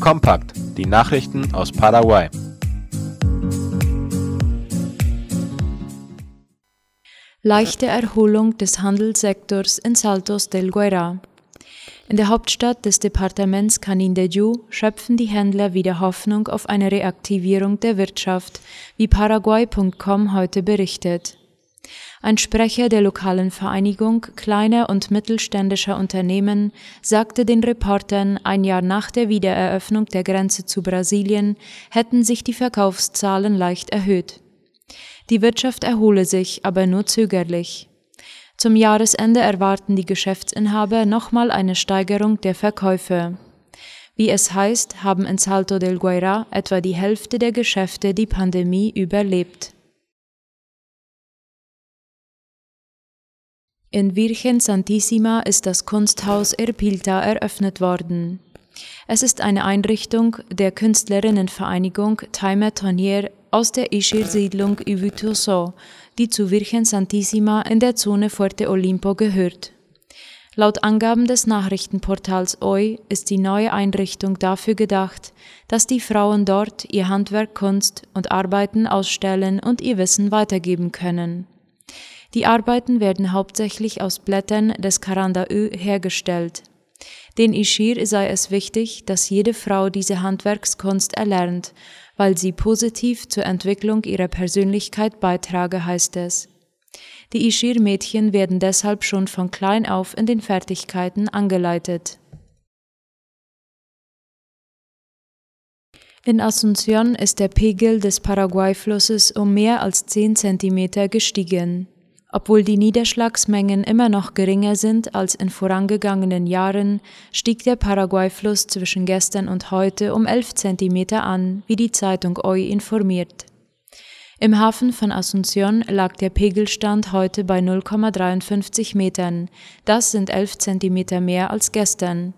Kompakt, die Nachrichten aus Paraguay. Leichte Erholung des Handelssektors in Saltos del Guairá. In der Hauptstadt des Departements Canindeyú schöpfen die Händler wieder Hoffnung auf eine Reaktivierung der Wirtschaft, wie Paraguay.com heute berichtet. Ein Sprecher der lokalen Vereinigung kleiner und mittelständischer Unternehmen sagte den Reportern, ein Jahr nach der Wiedereröffnung der Grenze zu Brasilien hätten sich die Verkaufszahlen leicht erhöht. Die Wirtschaft erhole sich, aber nur zögerlich. Zum Jahresende erwarten die Geschäftsinhaber nochmal eine Steigerung der Verkäufe. Wie es heißt, haben in Salto del Guaira etwa die Hälfte der Geschäfte die Pandemie überlebt. In Virgen Santissima ist das Kunsthaus Erpilta eröffnet worden. Es ist eine Einrichtung der Künstlerinnenvereinigung Timer Tonier aus der Ischir-Siedlung Ivituso, die zu Virgen Santissima in der Zone Fuerte Olimpo gehört. Laut Angaben des Nachrichtenportals OI ist die neue Einrichtung dafür gedacht, dass die Frauen dort ihr Handwerk, Kunst und Arbeiten ausstellen und ihr Wissen weitergeben können. Die Arbeiten werden hauptsächlich aus Blättern des Karandaü hergestellt. Den Ishir sei es wichtig, dass jede Frau diese Handwerkskunst erlernt, weil sie positiv zur Entwicklung ihrer Persönlichkeit beitrage, heißt es. Die Ishir-Mädchen werden deshalb schon von klein auf in den Fertigkeiten angeleitet. In Asunción ist der Pegel des Paraguay-Flusses um mehr als 10 Zentimeter gestiegen. Obwohl die Niederschlagsmengen immer noch geringer sind als in vorangegangenen Jahren, stieg der Paraguay-Fluss zwischen gestern und heute um 11 Zentimeter an, wie die Zeitung OI informiert. Im Hafen von Asunción lag der Pegelstand heute bei 0,53 Metern. Das sind 11 Zentimeter mehr als gestern.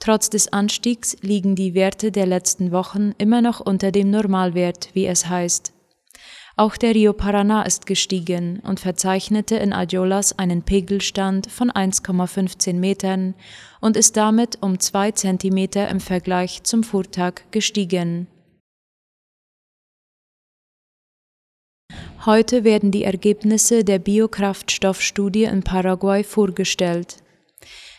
Trotz des Anstiegs liegen die Werte der letzten Wochen immer noch unter dem Normalwert, wie es heißt. Auch der Rio Paraná ist gestiegen und verzeichnete in Adiolas einen Pegelstand von 1,15 Metern und ist damit um zwei Zentimeter im Vergleich zum Vortag gestiegen. Heute werden die Ergebnisse der Biokraftstoffstudie in Paraguay vorgestellt.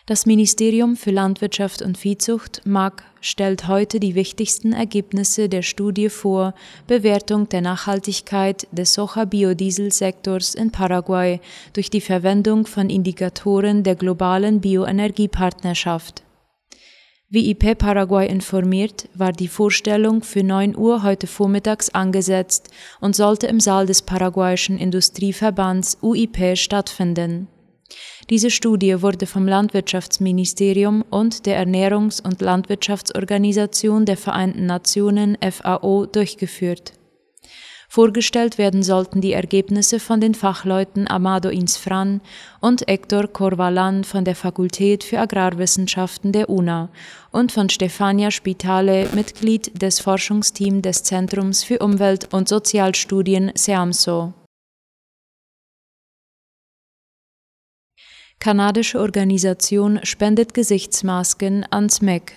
Das Ministerium für Landwirtschaft und Viehzucht MAG stellt heute die wichtigsten Ergebnisse der Studie vor Bewertung der Nachhaltigkeit des Soja-Biodieselsektors in Paraguay durch die Verwendung von Indikatoren der globalen Bioenergiepartnerschaft. Wie IP Paraguay informiert, war die Vorstellung für 9 Uhr heute vormittags angesetzt und sollte im Saal des paraguayischen Industrieverbands UIP stattfinden. Diese Studie wurde vom Landwirtschaftsministerium und der Ernährungs- und Landwirtschaftsorganisation der Vereinten Nationen FAO durchgeführt. Vorgestellt werden sollten die Ergebnisse von den Fachleuten Amado Insfran und Hector Corvalan von der Fakultät für Agrarwissenschaften der UNA und von Stefania Spitale, Mitglied des Forschungsteams des Zentrums für Umwelt- und Sozialstudien SEAMSO. Kanadische Organisation spendet Gesichtsmasken ans MEC.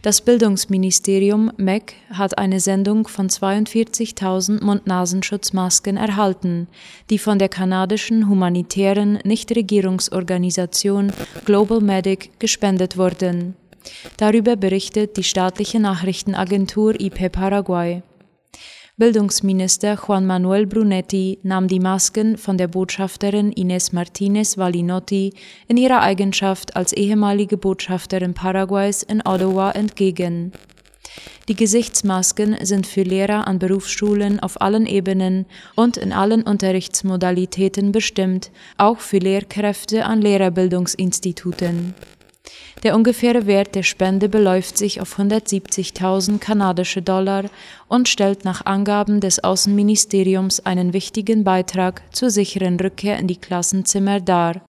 Das Bildungsministerium MEC hat eine Sendung von 42.000 Mund-Nasenschutzmasken erhalten, die von der kanadischen humanitären Nichtregierungsorganisation Global Medic gespendet wurden. Darüber berichtet die staatliche Nachrichtenagentur IP Paraguay. Bildungsminister Juan Manuel Brunetti nahm die Masken von der Botschafterin Ines Martinez Valinotti in ihrer Eigenschaft als ehemalige Botschafterin Paraguays in Ottawa entgegen. Die Gesichtsmasken sind für Lehrer an Berufsschulen auf allen Ebenen und in allen Unterrichtsmodalitäten bestimmt, auch für Lehrkräfte an Lehrerbildungsinstituten. Der ungefähre Wert der Spende beläuft sich auf 170.000 kanadische Dollar und stellt nach Angaben des Außenministeriums einen wichtigen Beitrag zur sicheren Rückkehr in die Klassenzimmer dar.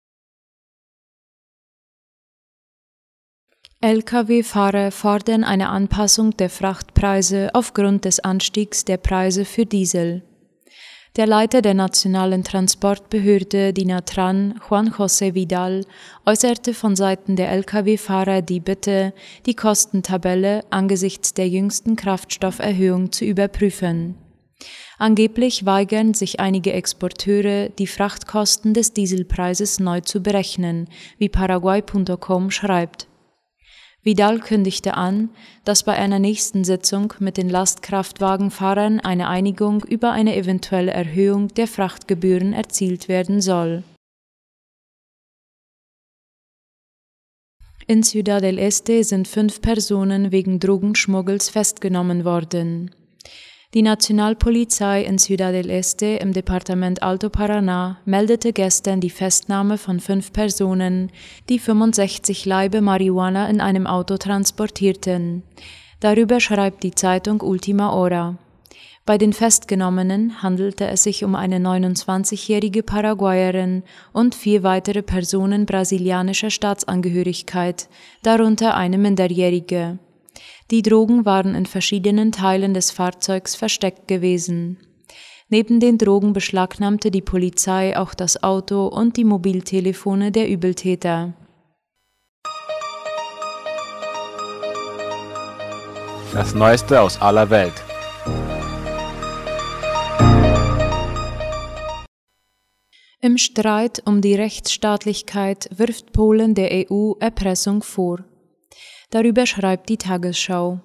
Lkw-Fahrer fordern eine Anpassung der Frachtpreise aufgrund des Anstiegs der Preise für Diesel. Der Leiter der nationalen Transportbehörde DINATRAN, Juan José Vidal, äußerte von Seiten der Lkw-Fahrer die Bitte, die Kostentabelle angesichts der jüngsten Kraftstofferhöhung zu überprüfen. Angeblich weigern sich einige Exporteure, die Frachtkosten des Dieselpreises neu zu berechnen, wie Paraguay.com schreibt. Vidal kündigte an, dass bei einer nächsten Sitzung mit den Lastkraftwagenfahrern eine Einigung über eine eventuelle Erhöhung der Frachtgebühren erzielt werden soll. In Ciudad del Este sind fünf Personen wegen Drogenschmuggels festgenommen worden. Die Nationalpolizei in Ciudad del Este im Departement Alto Paraná meldete gestern die Festnahme von fünf Personen, die 65 Laibe Marihuana in einem Auto transportierten. Darüber schreibt die Zeitung Ultima Hora. Bei den Festgenommenen handelte es sich um eine 29-jährige Paraguayerin und vier weitere Personen brasilianischer Staatsangehörigkeit, darunter eine Minderjährige. Die Drogen waren in verschiedenen Teilen des Fahrzeugs versteckt gewesen. Neben den Drogen beschlagnahmte die Polizei auch das Auto und die Mobiltelefone der Übeltäter. Das Neueste aus aller Welt. Im Streit um die Rechtsstaatlichkeit wirft Polen der EU Erpressung vor. Darüber schreibt die Tagesschau.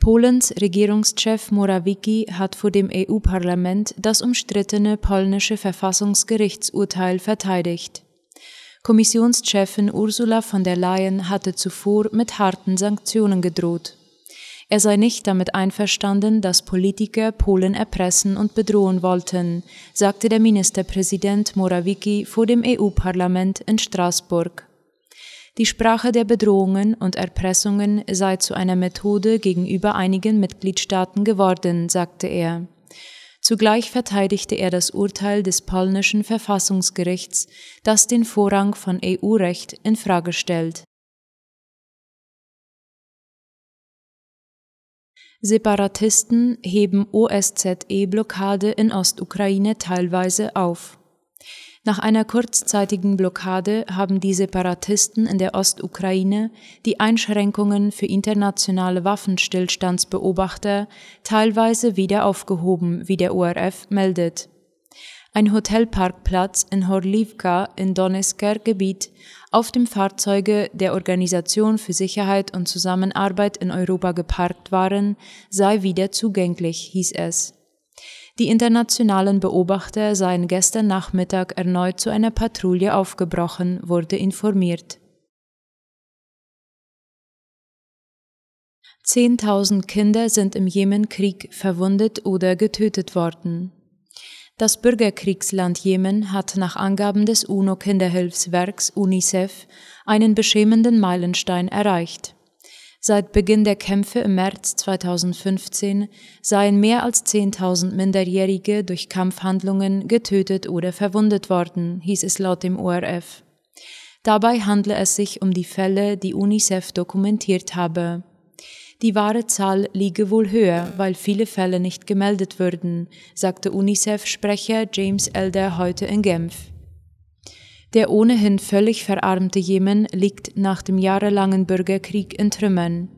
Polens Regierungschef Morawiecki hat vor dem EU-Parlament das umstrittene polnische Verfassungsgerichtsurteil verteidigt. Kommissionschefin Ursula von der Leyen hatte zuvor mit harten Sanktionen gedroht. Er sei nicht damit einverstanden, dass Politiker Polen erpressen und bedrohen wollten, sagte der Ministerpräsident Morawiecki vor dem EU-Parlament in Straßburg. Die Sprache der Bedrohungen und Erpressungen sei zu einer Methode gegenüber einigen Mitgliedstaaten geworden, sagte er. Zugleich verteidigte er das Urteil des polnischen Verfassungsgerichts, das den Vorrang von EU-Recht in Frage stellt. Separatisten heben OSZE-Blockade in Ostukraine teilweise auf. Nach einer kurzzeitigen Blockade haben die Separatisten in der Ostukraine die Einschränkungen für internationale Waffenstillstandsbeobachter teilweise wieder aufgehoben, wie der ORF meldet. Ein Hotelparkplatz in Horlivka in Donetsker Gebiet, auf dem Fahrzeuge der Organisation für Sicherheit und Zusammenarbeit in Europa geparkt waren, sei wieder zugänglich, hieß es. Die internationalen Beobachter seien gestern Nachmittag erneut zu einer Patrouille aufgebrochen, wurde informiert. Zehntausend Kinder sind im Jemenkrieg verwundet oder getötet worden. Das Bürgerkriegsland Jemen hat nach Angaben des UNO-Kinderhilfswerks UNICEF einen beschämenden Meilenstein erreicht. Seit Beginn der Kämpfe im März 2015 seien mehr als 10.000 Minderjährige durch Kampfhandlungen getötet oder verwundet worden, hieß es laut dem ORF. Dabei handle es sich um die Fälle, die UNICEF dokumentiert habe. Die wahre Zahl liege wohl höher, weil viele Fälle nicht gemeldet würden, sagte UNICEF-Sprecher James Elder heute in Genf. Der ohnehin völlig verarmte Jemen liegt nach dem jahrelangen Bürgerkrieg in Trümmern.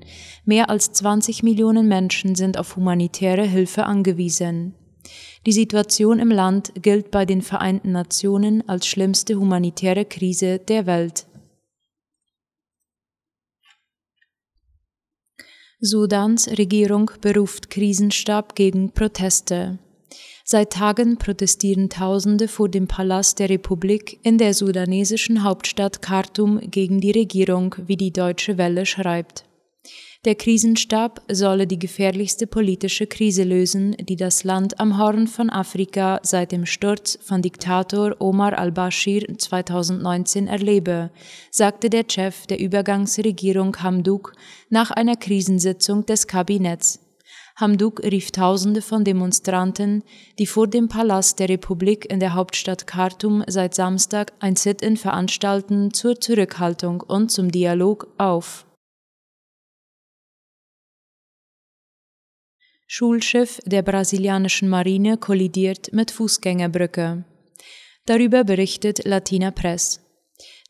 Mehr als 20 Millionen Menschen sind auf humanitäre Hilfe angewiesen. Die Situation im Land gilt bei den Vereinten Nationen als schlimmste humanitäre Krise der Welt. Sudans Regierung beruft Krisenstab gegen Proteste. Seit Tagen protestieren Tausende vor dem Palast der Republik in der sudanesischen Hauptstadt Khartoum gegen die Regierung, wie die Deutsche Welle schreibt. Der Krisenstab solle die gefährlichste politische Krise lösen, die das Land am Horn von Afrika seit dem Sturz von Diktator Omar al-Bashir 2019 erlebe, sagte der Chef der Übergangsregierung Hamduk nach einer Krisensitzung des Kabinetts. Hamduk rief Tausende von Demonstranten, die vor dem Palast der Republik in der Hauptstadt Khartoum seit Samstag ein Sit-in veranstalten, zur Zurückhaltung und zum Dialog auf. Schulschiff der brasilianischen Marine kollidiert mit Fußgängerbrücke. Darüber berichtet Latina Press.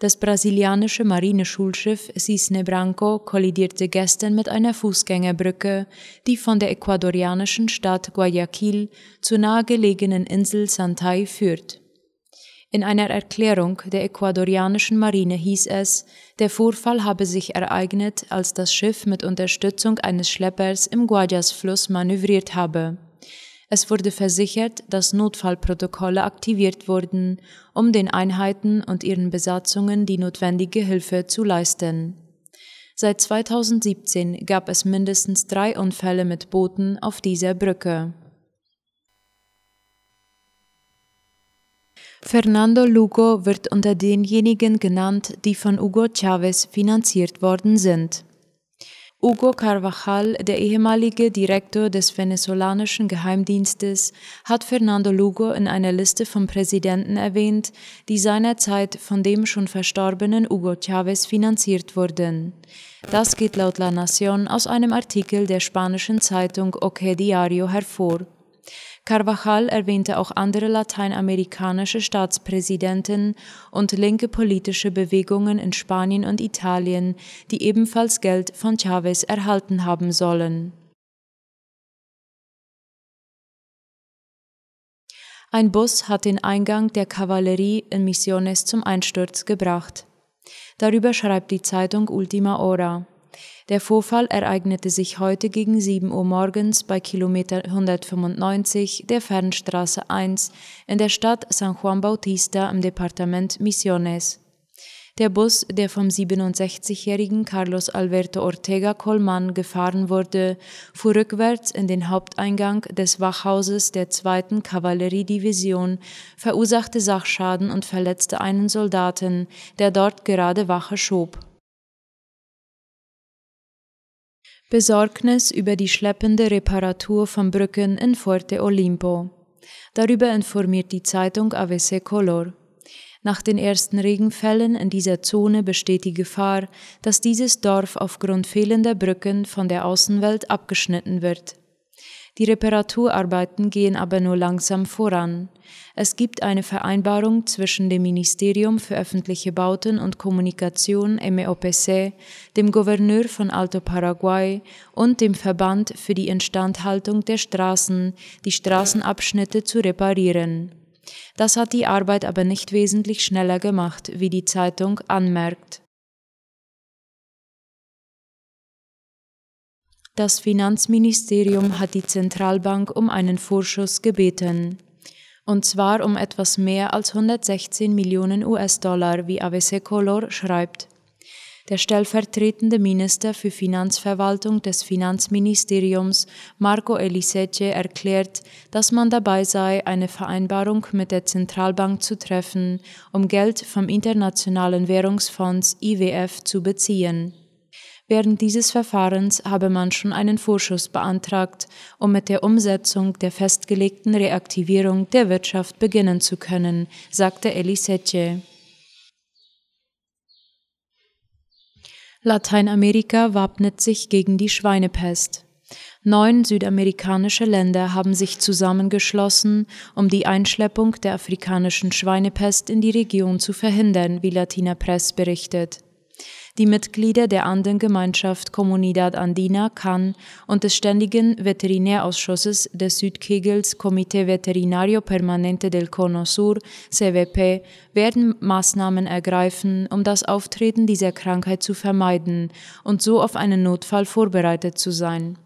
Das brasilianische Marineschulschiff Cisne Branco kollidierte gestern mit einer Fußgängerbrücke, die von der ecuadorianischen Stadt Guayaquil zur nahegelegenen Insel Santay führt. In einer Erklärung der ecuadorianischen Marine hieß es, der Vorfall habe sich ereignet, als das Schiff mit Unterstützung eines Schleppers im Guayas-Fluss manövriert habe. Es wurde versichert, dass Notfallprotokolle aktiviert wurden, um den Einheiten und ihren Besatzungen die notwendige Hilfe zu leisten. Seit 2017 gab es mindestens drei Unfälle mit Booten auf dieser Brücke. Fernando Lugo wird unter denjenigen genannt, die von Hugo Chavez finanziert worden sind. Hugo Carvajal, der ehemalige Direktor des venezolanischen Geheimdienstes, hat Fernando Lugo in einer Liste von Präsidenten erwähnt, die seinerzeit von dem schon verstorbenen Hugo Chavez finanziert wurden. Das geht laut La Nación aus einem Artikel der spanischen Zeitung OK Diario hervor. Carvajal erwähnte auch andere lateinamerikanische Staatspräsidenten und linke politische Bewegungen in Spanien und Italien, die ebenfalls Geld von Chavez erhalten haben sollen. Ein Bus hat den Eingang der Kavallerie in Misiones zum Einsturz gebracht. Darüber schreibt die Zeitung Ultima Hora. Der Vorfall ereignete sich heute gegen 7 Uhr morgens bei Kilometer 195 der Fernstraße 1 in der Stadt San Juan Bautista im Departement Misiones. Der Bus, der vom 67-jährigen Carlos Alberto Ortega Colman gefahren wurde, fuhr rückwärts in den Haupteingang des Wachhauses der 2. Kavalleriedivision, verursachte Sachschaden und verletzte einen Soldaten, der dort gerade Wache schob. Besorgnis über die schleppende Reparatur von Brücken in Fuerte Olimpo. Darüber informiert die Zeitung AVC Color. Nach den ersten Regenfällen in dieser Zone besteht die Gefahr, dass dieses Dorf aufgrund fehlender Brücken von der Außenwelt abgeschnitten wird. Die Reparaturarbeiten gehen aber nur langsam voran. Es gibt eine Vereinbarung zwischen dem Ministerium für öffentliche Bauten und Kommunikation MEOPC, dem Gouverneur von Alto Paraguay und dem Verband für die Instandhaltung der Straßen, die Straßenabschnitte zu reparieren. Das hat die Arbeit aber nicht wesentlich schneller gemacht, wie die Zeitung anmerkt. Das Finanzministerium hat die Zentralbank um einen Vorschuss gebeten. Und zwar um etwas mehr als 116 Millionen US-Dollar, wie AVC Color schreibt. Der stellvertretende Minister für Finanzverwaltung des Finanzministeriums, Marco Elisece, erklärt, dass man dabei sei, eine Vereinbarung mit der Zentralbank zu treffen, um Geld vom Internationalen Währungsfonds IWF zu beziehen. Während dieses Verfahrens habe man schon einen Vorschuss beantragt, um mit der Umsetzung der festgelegten Reaktivierung der Wirtschaft beginnen zu können, sagte Elisece. Lateinamerika wappnet sich gegen die Schweinepest. Neun südamerikanische Länder haben sich zusammengeschlossen, um die Einschleppung der afrikanischen Schweinepest in die Region zu verhindern, wie Latina Press berichtet. Die Mitglieder der Andengemeinschaft Comunidad Andina CAN und des Ständigen Veterinärausschusses des Südkegels Comité Veterinario Permanente del Cono Sur CVP werden Maßnahmen ergreifen, um das Auftreten dieser Krankheit zu vermeiden und so auf einen Notfall vorbereitet zu sein.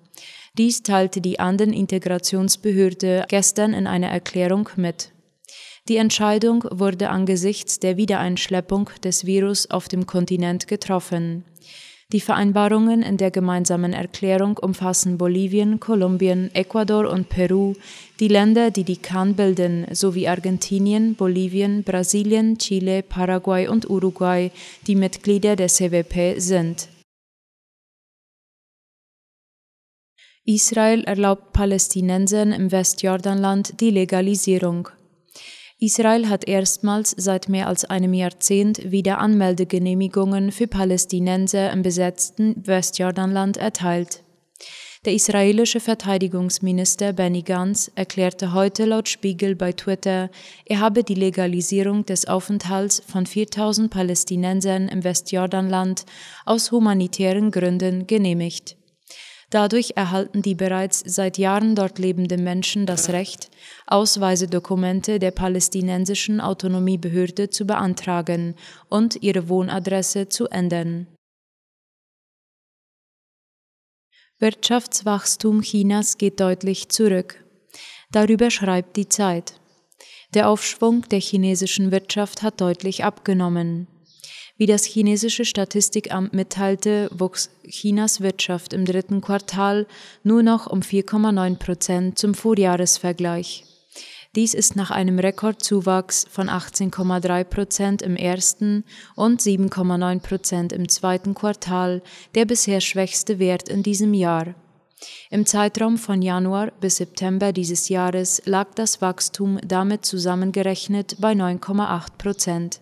Dies teilte die Anden-Integrationsbehörde gestern in einer Erklärung mit. Die Entscheidung wurde angesichts der Wiedereinschleppung des Virus auf dem Kontinent getroffen. Die Vereinbarungen in der gemeinsamen Erklärung umfassen Bolivien, Kolumbien, Ecuador und Peru, die Länder, die die CAN bilden, sowie Argentinien, Bolivien, Brasilien, Chile, Paraguay und Uruguay, die Mitglieder der CWP sind. Israel erlaubt Palästinensern im Westjordanland die Legalisierung. Israel hat erstmals seit mehr als einem Jahrzehnt wieder Anmeldegenehmigungen für Palästinenser im besetzten Westjordanland erteilt. Der israelische Verteidigungsminister Benny Gantz erklärte heute laut Spiegel bei Twitter, er habe die Legalisierung des Aufenthalts von 4000 Palästinensern im Westjordanland aus humanitären Gründen genehmigt. Dadurch erhalten die bereits seit Jahren dort lebenden Menschen das Recht, Ausweisedokumente der palästinensischen Autonomiebehörde zu beantragen und ihre Wohnadresse zu ändern. Wirtschaftswachstum Chinas geht deutlich zurück. Darüber schreibt die Zeit. Der Aufschwung der chinesischen Wirtschaft hat deutlich abgenommen. Wie das chinesische Statistikamt mitteilte, wuchs Chinas Wirtschaft im dritten Quartal nur noch um 4,9 Prozent zum Vorjahresvergleich. Dies ist nach einem Rekordzuwachs von 18,3 Prozent im ersten und 7,9 Prozent im zweiten Quartal der bisher schwächste Wert in diesem Jahr. Im Zeitraum von Januar bis September dieses Jahres lag das Wachstum damit zusammengerechnet bei 9,8 Prozent.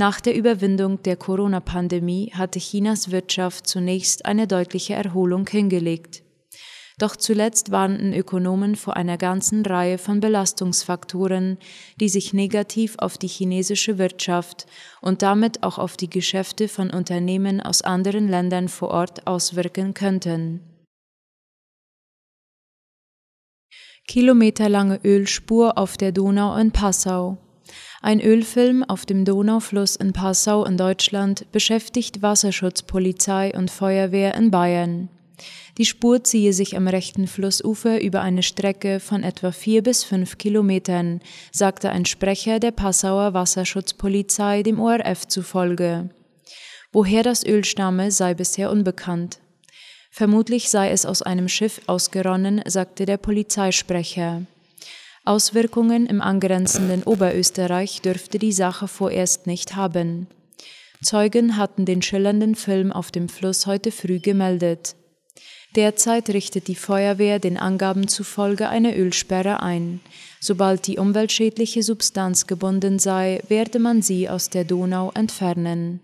Nach der Überwindung der Corona-Pandemie hatte Chinas Wirtschaft zunächst eine deutliche Erholung hingelegt. Doch zuletzt warnten Ökonomen vor einer ganzen Reihe von Belastungsfaktoren, die sich negativ auf die chinesische Wirtschaft und damit auch auf die Geschäfte von Unternehmen aus anderen Ländern vor Ort auswirken könnten. Kilometerlange Ölspur auf der Donau in Passau. Ein Ölfilm auf dem Donaufluss in Passau in Deutschland beschäftigt Wasserschutzpolizei und Feuerwehr in Bayern. Die Spur ziehe sich am rechten Flussufer über eine Strecke von etwa vier bis fünf Kilometern, sagte ein Sprecher der Passauer Wasserschutzpolizei dem ORF zufolge. Woher das Öl stamme, sei bisher unbekannt. Vermutlich sei es aus einem Schiff ausgeronnen, sagte der Polizeisprecher. Auswirkungen im angrenzenden Oberösterreich dürfte die Sache vorerst nicht haben. Zeugen hatten den schillernden Film auf dem Fluss heute früh gemeldet. Derzeit richtet die Feuerwehr den Angaben zufolge eine Ölsperre ein. Sobald die umweltschädliche Substanz gebunden sei, werde man sie aus der Donau entfernen.